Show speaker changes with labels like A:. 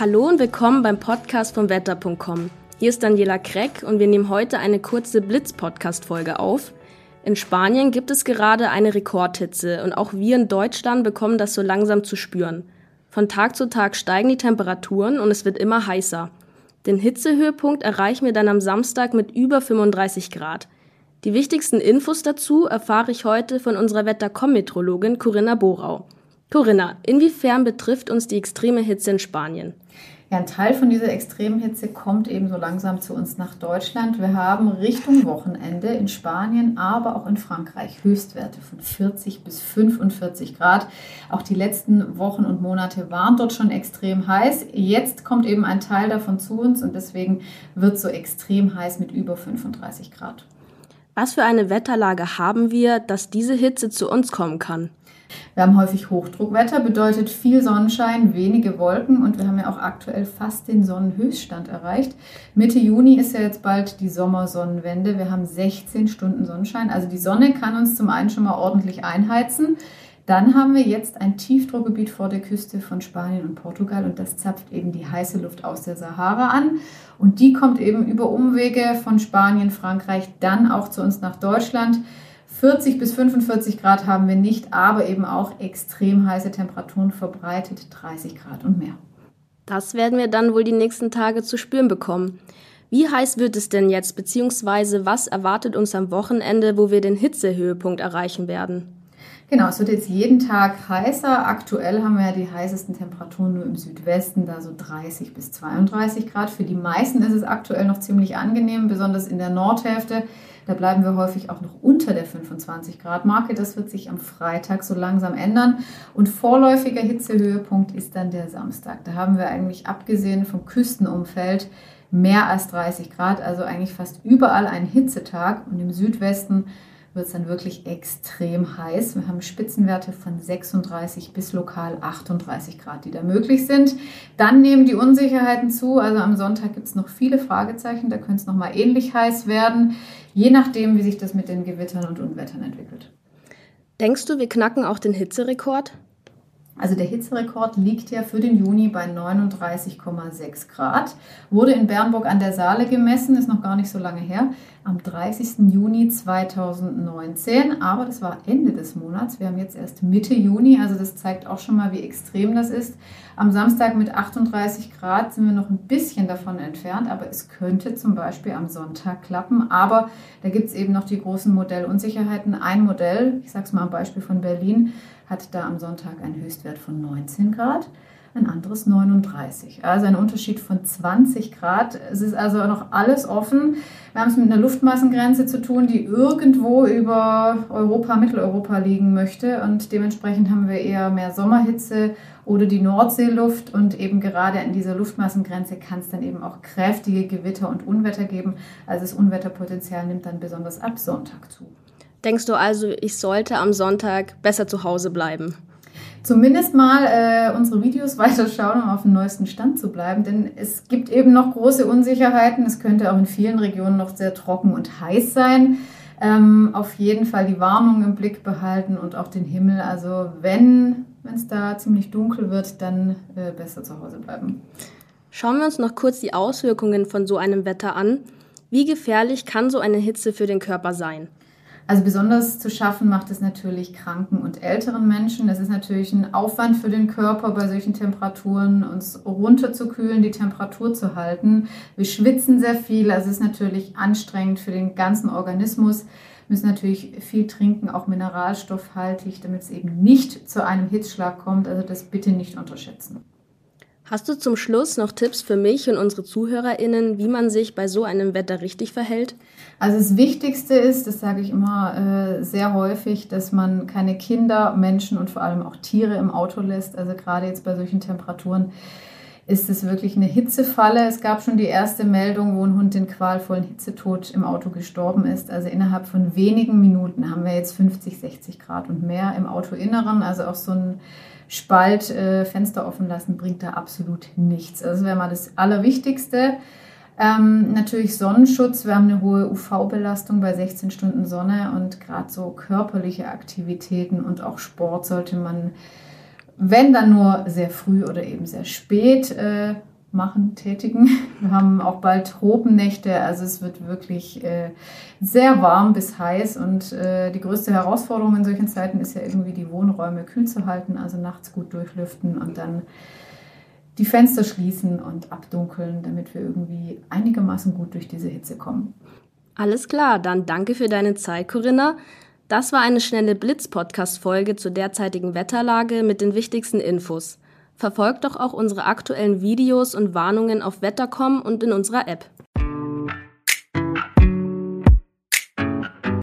A: Hallo und willkommen beim Podcast von Wetter.com. Hier ist Daniela Kreck und wir nehmen heute eine kurze Blitz-Podcast-Folge auf. In Spanien gibt es gerade eine Rekordhitze und auch wir in Deutschland bekommen das so langsam zu spüren. Von Tag zu Tag steigen die Temperaturen und es wird immer heißer. Den Hitzehöhepunkt erreichen wir dann am Samstag mit über 35 Grad. Die wichtigsten Infos dazu erfahre ich heute von unserer Wettercom-Metrologin Corinna Borau. Corinna, inwiefern betrifft uns die extreme Hitze in Spanien?
B: Ja, ein Teil von dieser extremen Hitze kommt eben so langsam zu uns nach Deutschland. Wir haben Richtung Wochenende in Spanien, aber auch in Frankreich Höchstwerte von 40 bis 45 Grad. Auch die letzten Wochen und Monate waren dort schon extrem heiß. Jetzt kommt eben ein Teil davon zu uns und deswegen wird es so extrem heiß mit über 35 Grad.
A: Was für eine Wetterlage haben wir, dass diese Hitze zu uns kommen kann?
B: Wir haben häufig Hochdruckwetter, bedeutet viel Sonnenschein, wenige Wolken und wir haben ja auch aktuell fast den Sonnenhöchststand erreicht. Mitte Juni ist ja jetzt bald die Sommersonnenwende. Wir haben 16 Stunden Sonnenschein. Also die Sonne kann uns zum einen schon mal ordentlich einheizen. Dann haben wir jetzt ein Tiefdruckgebiet vor der Küste von Spanien und Portugal und das zapft eben die heiße Luft aus der Sahara an. Und die kommt eben über Umwege von Spanien, Frankreich dann auch zu uns nach Deutschland. 40 bis 45 Grad haben wir nicht, aber eben auch extrem heiße Temperaturen verbreitet, 30 Grad und mehr.
A: Das werden wir dann wohl die nächsten Tage zu spüren bekommen. Wie heiß wird es denn jetzt, beziehungsweise was erwartet uns am Wochenende, wo wir den Hitzehöhepunkt erreichen werden?
B: Genau, es wird jetzt jeden Tag heißer. Aktuell haben wir ja die heißesten Temperaturen nur im Südwesten, da so 30 bis 32 Grad. Für die meisten ist es aktuell noch ziemlich angenehm, besonders in der Nordhälfte. Da bleiben wir häufig auch noch unter der 25 Grad Marke. Das wird sich am Freitag so langsam ändern. Und vorläufiger Hitzehöhepunkt ist dann der Samstag. Da haben wir eigentlich abgesehen vom Küstenumfeld mehr als 30 Grad, also eigentlich fast überall ein Hitzetag. Und im Südwesten wird es dann wirklich extrem heiß. Wir haben Spitzenwerte von 36 bis lokal 38 Grad, die da möglich sind. Dann nehmen die Unsicherheiten zu. Also am Sonntag gibt es noch viele Fragezeichen. Da könnte es nochmal ähnlich heiß werden, je nachdem, wie sich das mit den Gewittern und Unwettern entwickelt.
A: Denkst du, wir knacken auch den Hitzerekord?
B: Also der Hitzerekord liegt ja für den Juni bei 39,6 Grad. Wurde in Bernburg an der Saale gemessen, ist noch gar nicht so lange her, am 30. Juni 2019. Aber das war Ende des Monats. Wir haben jetzt erst Mitte Juni, also das zeigt auch schon mal, wie extrem das ist. Am Samstag mit 38 Grad sind wir noch ein bisschen davon entfernt, aber es könnte zum Beispiel am Sonntag klappen. Aber da gibt es eben noch die großen Modellunsicherheiten. Ein Modell, ich sage es mal am Beispiel von Berlin, hat da am Sonntag einen Höchstwert von 19 Grad, ein anderes 39. Also ein Unterschied von 20 Grad. Es ist also noch alles offen. Wir haben es mit einer Luftmassengrenze zu tun, die irgendwo über Europa, Mitteleuropa liegen möchte. Und dementsprechend haben wir eher mehr Sommerhitze oder die Nordseeluft. Und eben gerade an dieser Luftmassengrenze kann es dann eben auch kräftige Gewitter und Unwetter geben. Also das Unwetterpotenzial nimmt dann besonders ab Sonntag zu.
A: Denkst du also, ich sollte am Sonntag besser zu Hause bleiben?
B: Zumindest mal äh, unsere Videos weiterschauen, um auf dem neuesten Stand zu bleiben, denn es gibt eben noch große Unsicherheiten. Es könnte auch in vielen Regionen noch sehr trocken und heiß sein. Ähm, auf jeden Fall die Warnung im Blick behalten und auch den Himmel. Also wenn es da ziemlich dunkel wird, dann äh, besser zu Hause bleiben.
A: Schauen wir uns noch kurz die Auswirkungen von so einem Wetter an. Wie gefährlich kann so eine Hitze für den Körper sein?
B: Also besonders zu schaffen macht es natürlich kranken und älteren Menschen. Es ist natürlich ein Aufwand für den Körper, bei solchen Temperaturen uns runterzukühlen, die Temperatur zu halten. Wir schwitzen sehr viel, also es ist natürlich anstrengend für den ganzen Organismus. Wir müssen natürlich viel trinken, auch mineralstoffhaltig, damit es eben nicht zu einem Hitzschlag kommt. Also das bitte nicht unterschätzen.
A: Hast du zum Schluss noch Tipps für mich und unsere ZuhörerInnen, wie man sich bei so einem Wetter richtig verhält?
B: Also das Wichtigste ist, das sage ich immer äh, sehr häufig, dass man keine Kinder, Menschen und vor allem auch Tiere im Auto lässt. Also gerade jetzt bei solchen Temperaturen ist es wirklich eine Hitzefalle. Es gab schon die erste Meldung, wo ein Hund den qualvollen Hitzetod im Auto gestorben ist. Also innerhalb von wenigen Minuten haben wir jetzt 50, 60 Grad und mehr im Autoinneren. Also auch so ein Spalt, äh, Fenster offen lassen, bringt da absolut nichts. Also wäre mal das Allerwichtigste. Ähm, natürlich Sonnenschutz. Wir haben eine hohe UV-Belastung bei 16 Stunden Sonne und gerade so körperliche Aktivitäten und auch Sport sollte man, wenn dann nur sehr früh oder eben sehr spät äh, machen, tätigen. Wir haben auch bald Tropennächte, also es wird wirklich äh, sehr warm bis heiß und äh, die größte Herausforderung in solchen Zeiten ist ja irgendwie die Wohnräume kühl zu halten, also nachts gut durchlüften und dann die Fenster schließen und abdunkeln, damit wir irgendwie einigermaßen gut durch diese Hitze kommen.
A: Alles klar, dann danke für deine Zeit, Corinna. Das war eine schnelle Blitz-Podcast-Folge zur derzeitigen Wetterlage mit den wichtigsten Infos. Verfolgt doch auch unsere aktuellen Videos und Warnungen auf Wettercom und in unserer App.